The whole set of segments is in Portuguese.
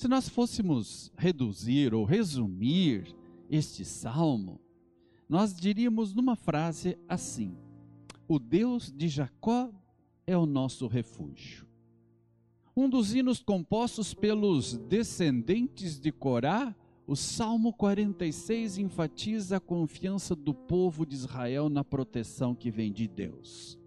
Se nós fôssemos reduzir ou resumir este salmo, nós diríamos numa frase assim: O Deus de Jacó é o nosso refúgio. Um dos hinos compostos pelos descendentes de Corá, o Salmo 46 enfatiza a confiança do povo de Israel na proteção que vem de Deus.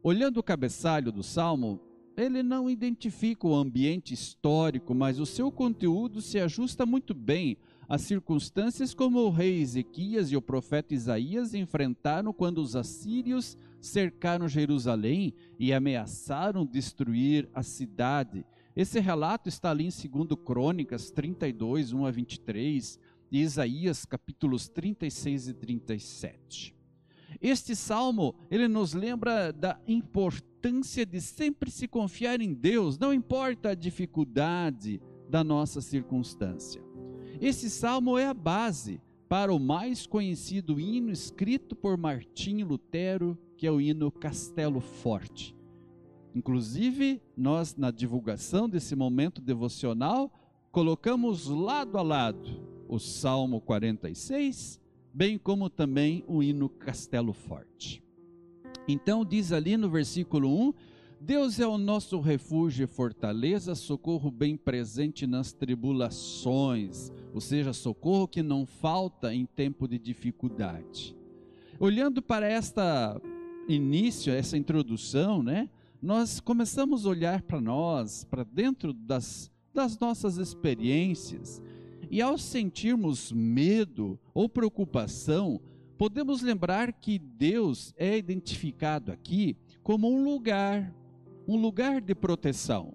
Olhando o cabeçalho do salmo, ele não identifica o ambiente histórico, mas o seu conteúdo se ajusta muito bem às circunstâncias como o rei Ezequias e o profeta Isaías enfrentaram quando os assírios cercaram Jerusalém e ameaçaram destruir a cidade. Esse relato está ali em 2 Crônicas 32, 1 a 23, e Isaías capítulos 36 e 37. Este salmo, ele nos lembra da importância de sempre se confiar em Deus, não importa a dificuldade da nossa circunstância. Esse salmo é a base para o mais conhecido hino escrito por Martinho Lutero, que é o hino Castelo Forte. Inclusive, nós na divulgação desse momento devocional colocamos lado a lado o Salmo 46 bem como também o hino Castelo Forte. Então diz ali no versículo 1: Deus é o nosso refúgio e fortaleza, socorro bem presente nas tribulações, ou seja, socorro que não falta em tempo de dificuldade. Olhando para esta início, essa introdução, né? Nós começamos a olhar para nós, para dentro das, das nossas experiências, e ao sentirmos medo ou preocupação, podemos lembrar que Deus é identificado aqui como um lugar, um lugar de proteção,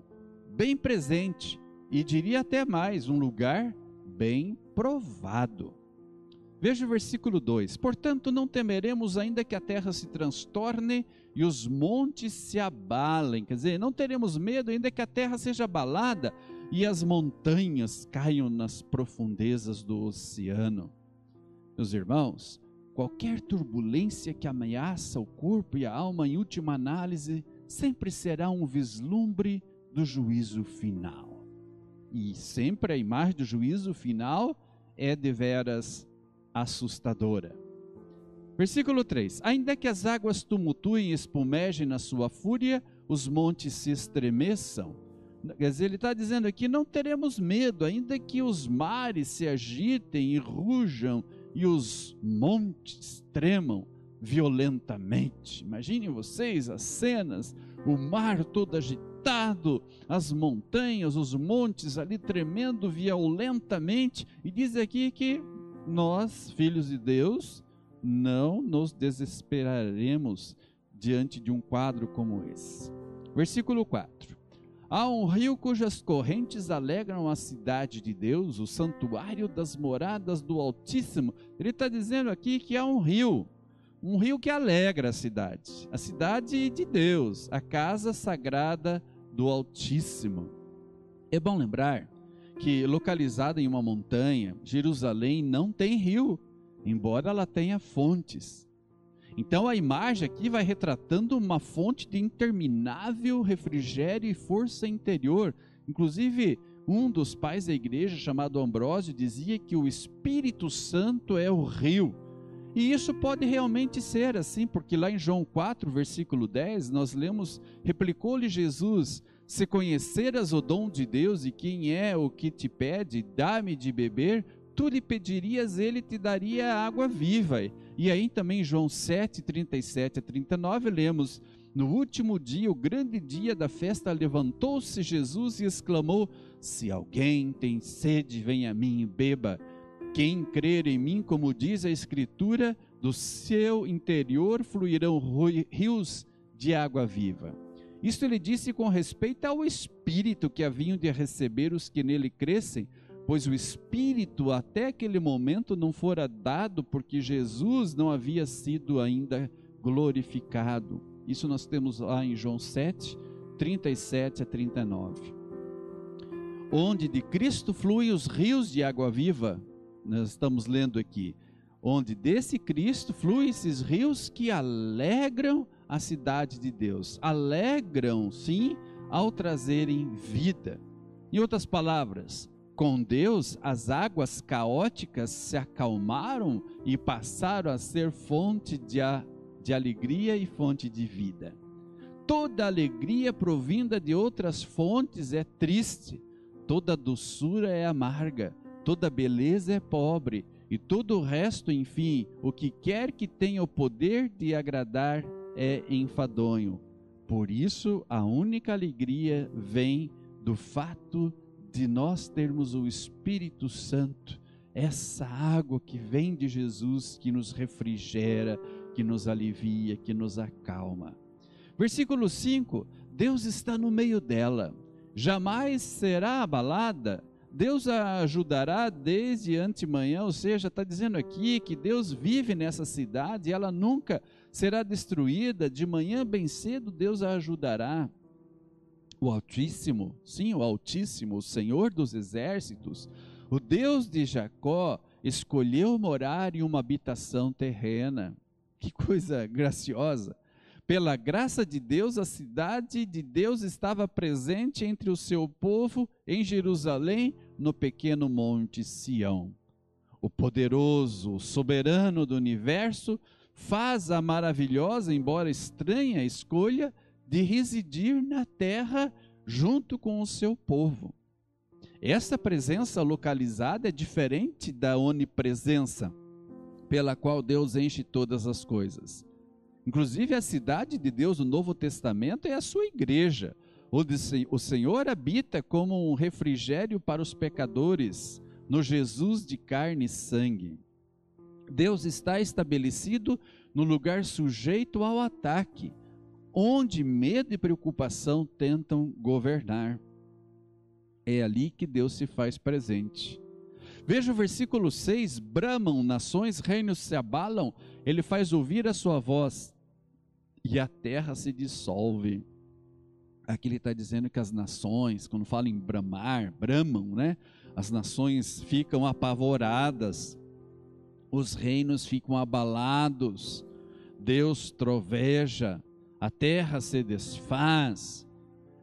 bem presente e diria até mais, um lugar bem provado. Veja o versículo 2: Portanto, não temeremos, ainda que a terra se transtorne e os montes se abalem. Quer dizer, não teremos medo, ainda que a terra seja abalada e as montanhas caiam nas profundezas do oceano. Meus irmãos, qualquer turbulência que ameaça o corpo e a alma, em última análise, sempre será um vislumbre do juízo final. E sempre a imagem do juízo final é deveras assustadora. Versículo 3: Ainda que as águas tumultuem e espumejem na sua fúria, os montes se estremeçam Quer dizer, ele está dizendo aqui: não teremos medo, ainda que os mares se agitem e rujam e os montes tremam violentamente. Imaginem vocês as cenas: o mar todo agitado, as montanhas, os montes ali tremendo violentamente. E diz aqui que nós, filhos de Deus, não nos desesperaremos diante de um quadro como esse. Versículo 4. Há um rio cujas correntes alegram a cidade de Deus, o santuário das moradas do Altíssimo. Ele está dizendo aqui que há um rio, um rio que alegra a cidade, a cidade de Deus, a casa sagrada do Altíssimo. É bom lembrar que, localizada em uma montanha, Jerusalém não tem rio, embora ela tenha fontes. Então a imagem aqui vai retratando uma fonte de interminável refrigério e força interior. Inclusive, um dos pais da igreja, chamado Ambrósio, dizia que o Espírito Santo é o rio. E isso pode realmente ser assim, porque lá em João 4, versículo 10, nós lemos: Replicou-lhe Jesus: Se conheceras o dom de Deus e quem é o que te pede, dá-me de beber, tu lhe pedirias, ele te daria água viva. E aí também João 7, 37 a 39, lemos: No último dia, o grande dia da festa, levantou-se Jesus e exclamou: Se alguém tem sede, venha a mim e beba. Quem crer em mim, como diz a Escritura, do seu interior fluirão rios de água viva. Isto ele disse com respeito ao Espírito que haviam de receber os que nele crescem, pois o Espírito até aquele momento não fora dado, porque Jesus não havia sido ainda glorificado. Isso nós temos lá em João 7, 37 a 39. Onde de Cristo fluem os rios de água viva, nós estamos lendo aqui. Onde desse Cristo fluem esses rios que alegram a cidade de Deus. Alegram, sim, ao trazerem vida. Em outras palavras, com Deus, as águas caóticas se acalmaram e passaram a ser fonte de, a, de alegria e fonte de vida. Toda alegria provinda de outras fontes é triste, toda doçura é amarga, toda beleza é pobre, e todo o resto, enfim, o que quer que tenha o poder de agradar é enfadonho. Por isso, a única alegria vem do fato de nós termos o Espírito Santo, essa água que vem de Jesus, que nos refrigera, que nos alivia, que nos acalma. Versículo 5: Deus está no meio dela, jamais será abalada, Deus a ajudará desde antemanhã, ou seja, está dizendo aqui que Deus vive nessa cidade e ela nunca será destruída, de manhã bem cedo Deus a ajudará. O Altíssimo, sim, o Altíssimo, o Senhor dos exércitos, o Deus de Jacó, escolheu morar em uma habitação terrena. Que coisa graciosa! Pela graça de Deus, a cidade de Deus estava presente entre o seu povo em Jerusalém, no pequeno monte Sião. O poderoso, soberano do universo, faz a maravilhosa, embora estranha, escolha de residir na terra junto com o seu povo. Essa presença localizada é diferente da onipresença, pela qual Deus enche todas as coisas. Inclusive, a cidade de Deus no Novo Testamento é a sua igreja, onde o Senhor habita como um refrigério para os pecadores, no Jesus de carne e sangue. Deus está estabelecido no lugar sujeito ao ataque, onde medo e preocupação tentam governar. É ali que Deus se faz presente. Veja o versículo 6: bramam nações, reinos se abalam, ele faz ouvir a sua voz, e a terra se dissolve. Aqui ele está dizendo que as nações, quando fala em bramar, bramam, né? As nações ficam apavoradas, os reinos ficam abalados, Deus troveja, a terra se desfaz.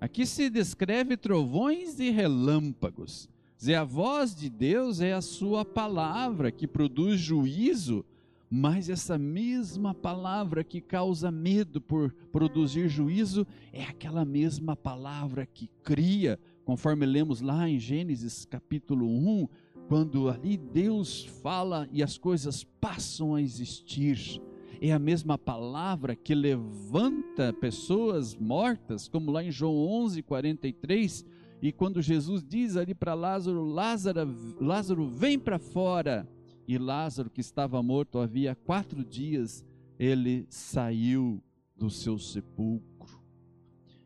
Aqui se descreve trovões e relâmpagos. Dizer, a voz de Deus é a sua palavra que produz juízo mas essa mesma palavra que causa medo por produzir juízo é aquela mesma palavra que cria, conforme lemos lá em Gênesis capítulo 1, quando ali Deus fala e as coisas passam a existir. É a mesma palavra que levanta pessoas mortas, como lá em João 11, 43, e quando Jesus diz ali para Lázaro: Lázaro, Lázaro, vem para fora e Lázaro, que estava morto havia quatro dias, ele saiu do seu sepulcro.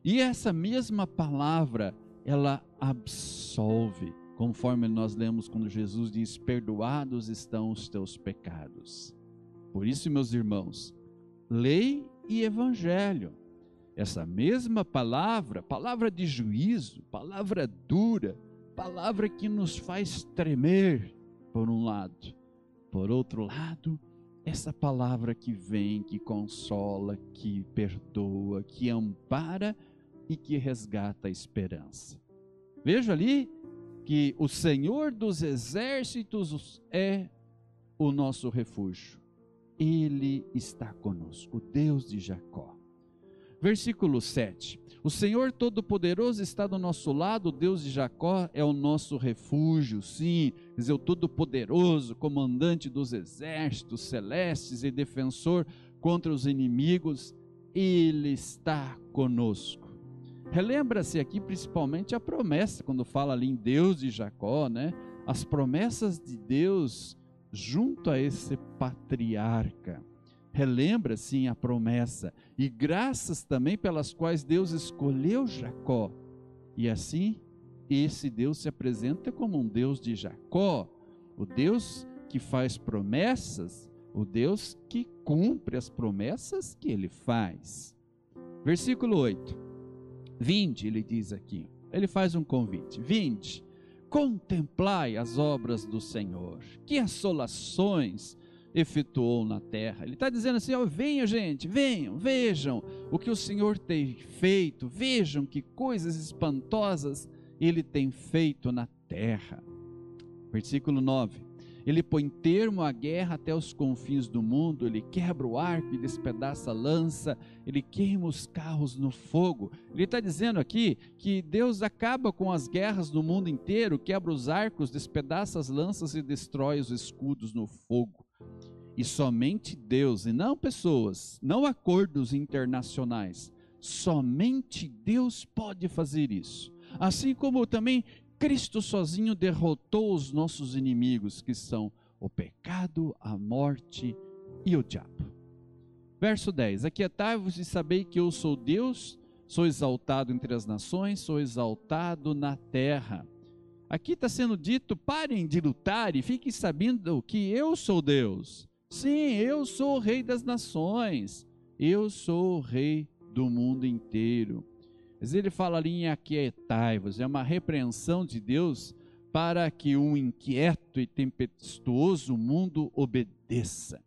E essa mesma palavra, ela absolve, conforme nós lemos quando Jesus diz: Perdoados estão os teus pecados. Por isso, meus irmãos, lei e evangelho, essa mesma palavra, palavra de juízo, palavra dura, palavra que nos faz tremer, por um lado, por outro lado, essa palavra que vem, que consola, que perdoa, que ampara e que resgata a esperança. Veja ali que o Senhor dos exércitos é o nosso refúgio. Ele está conosco, o Deus de Jacó. Versículo 7. O Senhor Todo-Poderoso está do nosso lado, o Deus de Jacó é o nosso refúgio, sim, quer dizer, o Todo-Poderoso, comandante dos exércitos celestes e defensor contra os inimigos, Ele está conosco. Relembra-se aqui principalmente a promessa, quando fala ali em Deus de Jacó, né? As promessas de Deus junto a esse patriarca relembra sim a promessa e graças também pelas quais Deus escolheu Jacó. E assim, esse Deus se apresenta como um Deus de Jacó, o Deus que faz promessas, o Deus que cumpre as promessas que ele faz. Versículo 8. Vinde, ele diz aqui. Ele faz um convite. Vinde, contemplai as obras do Senhor. Que assolações efetuou na terra. Ele está dizendo assim: ó, venham, gente, venham, vejam o que o Senhor tem feito, vejam que coisas espantosas ele tem feito na terra. Versículo 9. Ele põe termo à guerra até os confins do mundo, ele quebra o arco e despedaça a lança, ele queima os carros no fogo. Ele está dizendo aqui que Deus acaba com as guerras do mundo inteiro, quebra os arcos, despedaça as lanças e destrói os escudos no fogo. E somente Deus, e não pessoas, não acordos internacionais, somente Deus pode fazer isso. Assim como também Cristo sozinho derrotou os nossos inimigos, que são o pecado, a morte e o diabo. Verso 10: Aquietai-vos e sabei que eu sou Deus, sou exaltado entre as nações, sou exaltado na terra. Aqui está sendo dito: parem de lutar e fiquem sabendo que eu sou Deus. Sim, eu sou o Rei das nações, eu sou o Rei do mundo inteiro. Mas ele fala ali em aquietai-vos, é uma repreensão de Deus para que um inquieto e tempestuoso mundo obedeça.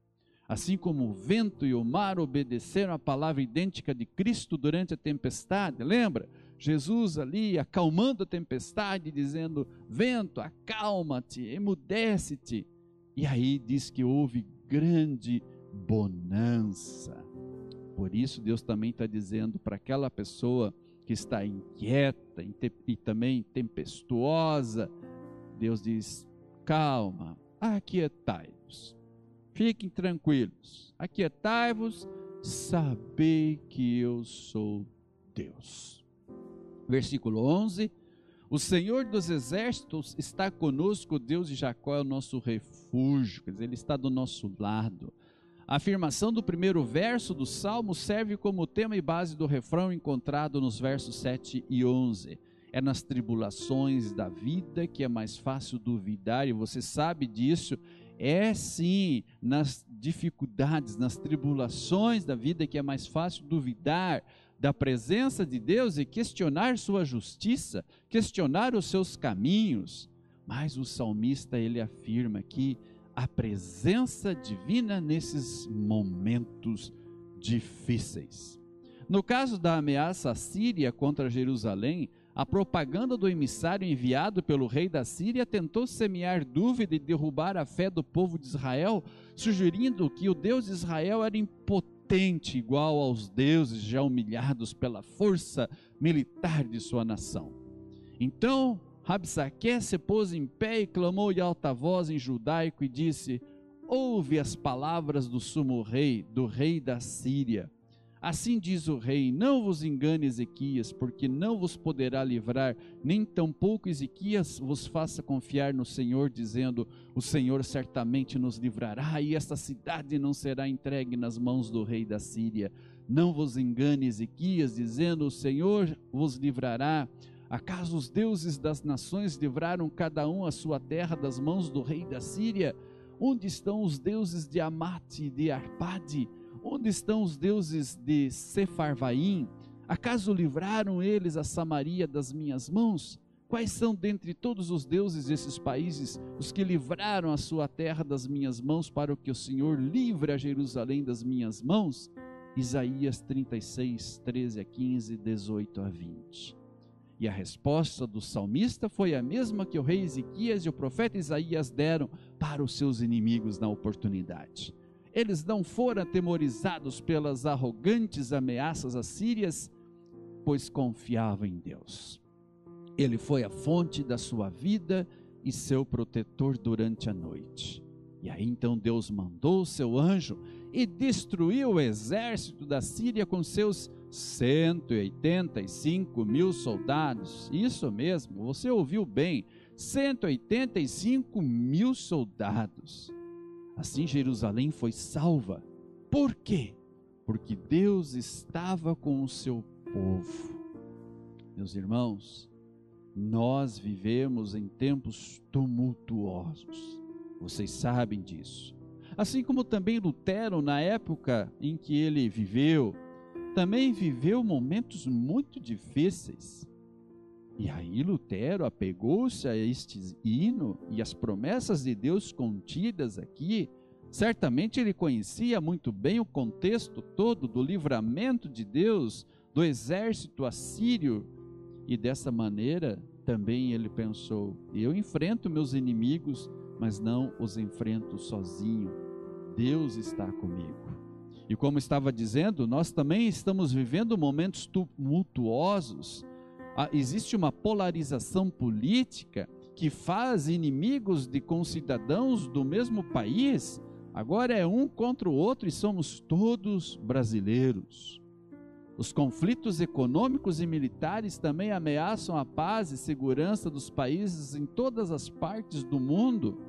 Assim como o vento e o mar obedeceram a palavra idêntica de Cristo durante a tempestade, lembra? Jesus ali acalmando a tempestade, dizendo: Vento, acalma-te, emudece-te. E aí diz que houve grande bonança. Por isso, Deus também está dizendo para aquela pessoa que está inquieta e também tempestuosa, Deus diz: calma, aquietai-vos, fiquem tranquilos, aquietai-vos, sabei que eu sou Deus. Versículo 11: O Senhor dos exércitos está conosco, Deus de Jacó é o nosso refúgio, quer dizer, Ele está do nosso lado. A afirmação do primeiro verso do salmo serve como tema e base do refrão encontrado nos versos 7 e 11. É nas tribulações da vida que é mais fácil duvidar, e você sabe disso. É sim nas dificuldades, nas tribulações da vida que é mais fácil duvidar da presença de Deus e questionar sua justiça, questionar os seus caminhos. Mas o salmista ele afirma que a presença divina nesses momentos difíceis. No caso da ameaça assíria contra Jerusalém, a propaganda do emissário enviado pelo rei da Síria tentou semear dúvida e derrubar a fé do povo de Israel, sugerindo que o Deus de Israel era impotente, igual aos deuses já humilhados pela força militar de sua nação. Então, Rabsaque se pôs em pé e clamou de alta voz em judaico e disse: Ouve as palavras do sumo rei, do rei da Síria. Assim diz o rei: Não vos engane, Ezequias, porque não vos poderá livrar, nem tampouco Ezequias vos faça confiar no Senhor, dizendo: O Senhor certamente nos livrará, e esta cidade não será entregue nas mãos do rei da Síria. Não vos engane, Ezequias, dizendo: O Senhor vos livrará Acaso os deuses das nações livraram cada um a sua terra das mãos do rei da Síria? Onde estão os deuses de Amate e de Arpade? Onde estão os deuses de Sefarvaim? Acaso livraram eles a Samaria das minhas mãos? Quais são dentre todos os deuses desses países os que livraram a sua terra das minhas mãos para que o Senhor livre a Jerusalém das minhas mãos? Isaías 36, 13 a 15, 18 a 20. E a resposta do salmista foi a mesma que o rei Ezequias e o profeta Isaías deram para os seus inimigos na oportunidade. Eles não foram atemorizados pelas arrogantes ameaças assírias, pois confiavam em Deus. Ele foi a fonte da sua vida e seu protetor durante a noite. E aí então Deus mandou o seu anjo e destruiu o exército da Síria com seus 185 mil soldados. Isso mesmo, você ouviu bem: 185 mil soldados. Assim Jerusalém foi salva. Por quê? Porque Deus estava com o seu povo. Meus irmãos, nós vivemos em tempos tumultuosos. Vocês sabem disso. Assim como também Lutero, na época em que ele viveu, também viveu momentos muito difíceis. E aí Lutero apegou-se a este hino e as promessas de Deus contidas aqui. Certamente ele conhecia muito bem o contexto todo do livramento de Deus do exército assírio e dessa maneira também ele pensou: eu enfrento meus inimigos, mas não os enfrento sozinho. Deus está comigo. E como estava dizendo, nós também estamos vivendo momentos tumultuosos. Ah, existe uma polarização política que faz inimigos de concidadãos do mesmo país. Agora é um contra o outro e somos todos brasileiros. Os conflitos econômicos e militares também ameaçam a paz e segurança dos países em todas as partes do mundo.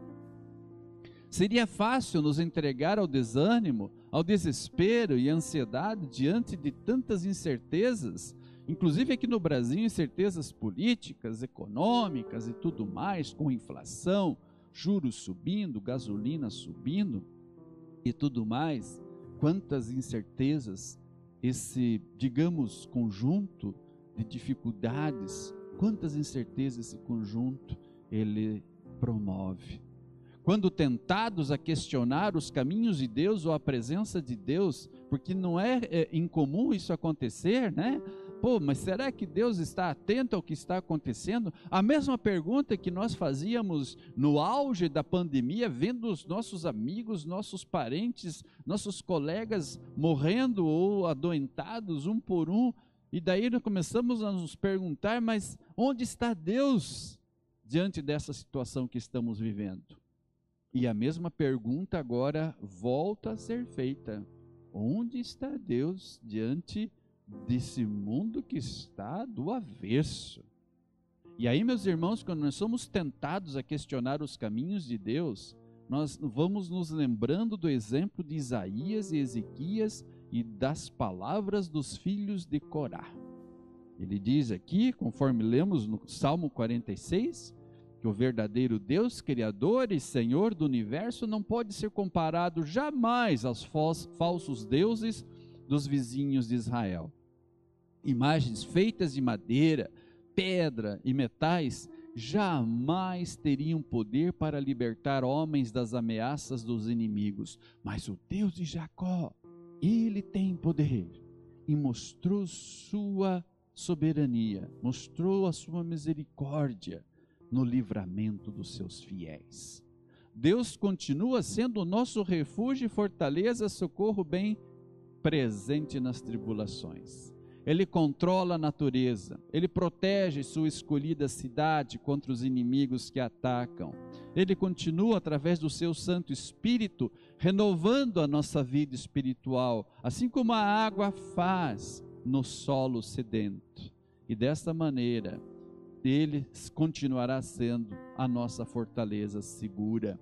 Seria fácil nos entregar ao desânimo, ao desespero e ansiedade diante de tantas incertezas, inclusive aqui no Brasil, incertezas políticas, econômicas e tudo mais, com inflação, juros subindo, gasolina subindo e tudo mais. Quantas incertezas esse, digamos, conjunto de dificuldades, quantas incertezas esse conjunto ele promove. Quando tentados a questionar os caminhos de Deus ou a presença de Deus, porque não é, é incomum isso acontecer, né? Pô, mas será que Deus está atento ao que está acontecendo? A mesma pergunta que nós fazíamos no auge da pandemia, vendo os nossos amigos, nossos parentes, nossos colegas morrendo ou adoentados um por um, e daí nós começamos a nos perguntar: mas onde está Deus diante dessa situação que estamos vivendo? E a mesma pergunta agora volta a ser feita: onde está Deus diante de desse mundo que está do avesso. E aí, meus irmãos, quando nós somos tentados a questionar os caminhos de Deus, nós vamos nos lembrando do exemplo de Isaías e Ezequias e das palavras dos filhos de Corá. Ele diz aqui, conforme lemos no Salmo 46, que o verdadeiro Deus, Criador e Senhor do universo, não pode ser comparado jamais aos falsos deuses dos vizinhos de Israel. Imagens feitas de madeira, pedra e metais jamais teriam poder para libertar homens das ameaças dos inimigos, mas o Deus de Jacó, ele tem poder e mostrou sua soberania, mostrou a sua misericórdia no livramento dos seus fiéis. Deus continua sendo o nosso refúgio e fortaleza, socorro bem presente nas tribulações. Ele controla a natureza, ele protege sua escolhida cidade contra os inimigos que atacam. Ele continua, através do seu Santo Espírito, renovando a nossa vida espiritual, assim como a água faz no solo sedento. E desta maneira, ele continuará sendo a nossa fortaleza segura.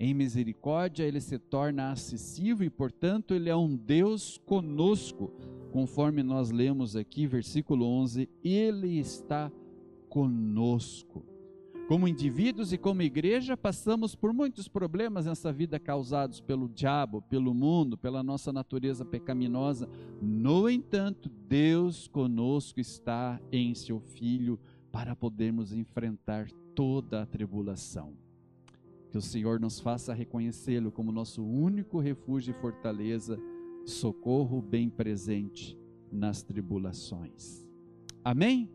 Em misericórdia, ele se torna acessível e, portanto, ele é um Deus conosco, conforme nós lemos aqui, versículo 11: Ele está conosco. Como indivíduos e como igreja, passamos por muitos problemas nessa vida causados pelo diabo, pelo mundo, pela nossa natureza pecaminosa. No entanto, Deus conosco está em seu Filho para podermos enfrentar toda a tribulação. Que o Senhor nos faça reconhecê-lo como nosso único refúgio e fortaleza, socorro bem presente nas tribulações. Amém?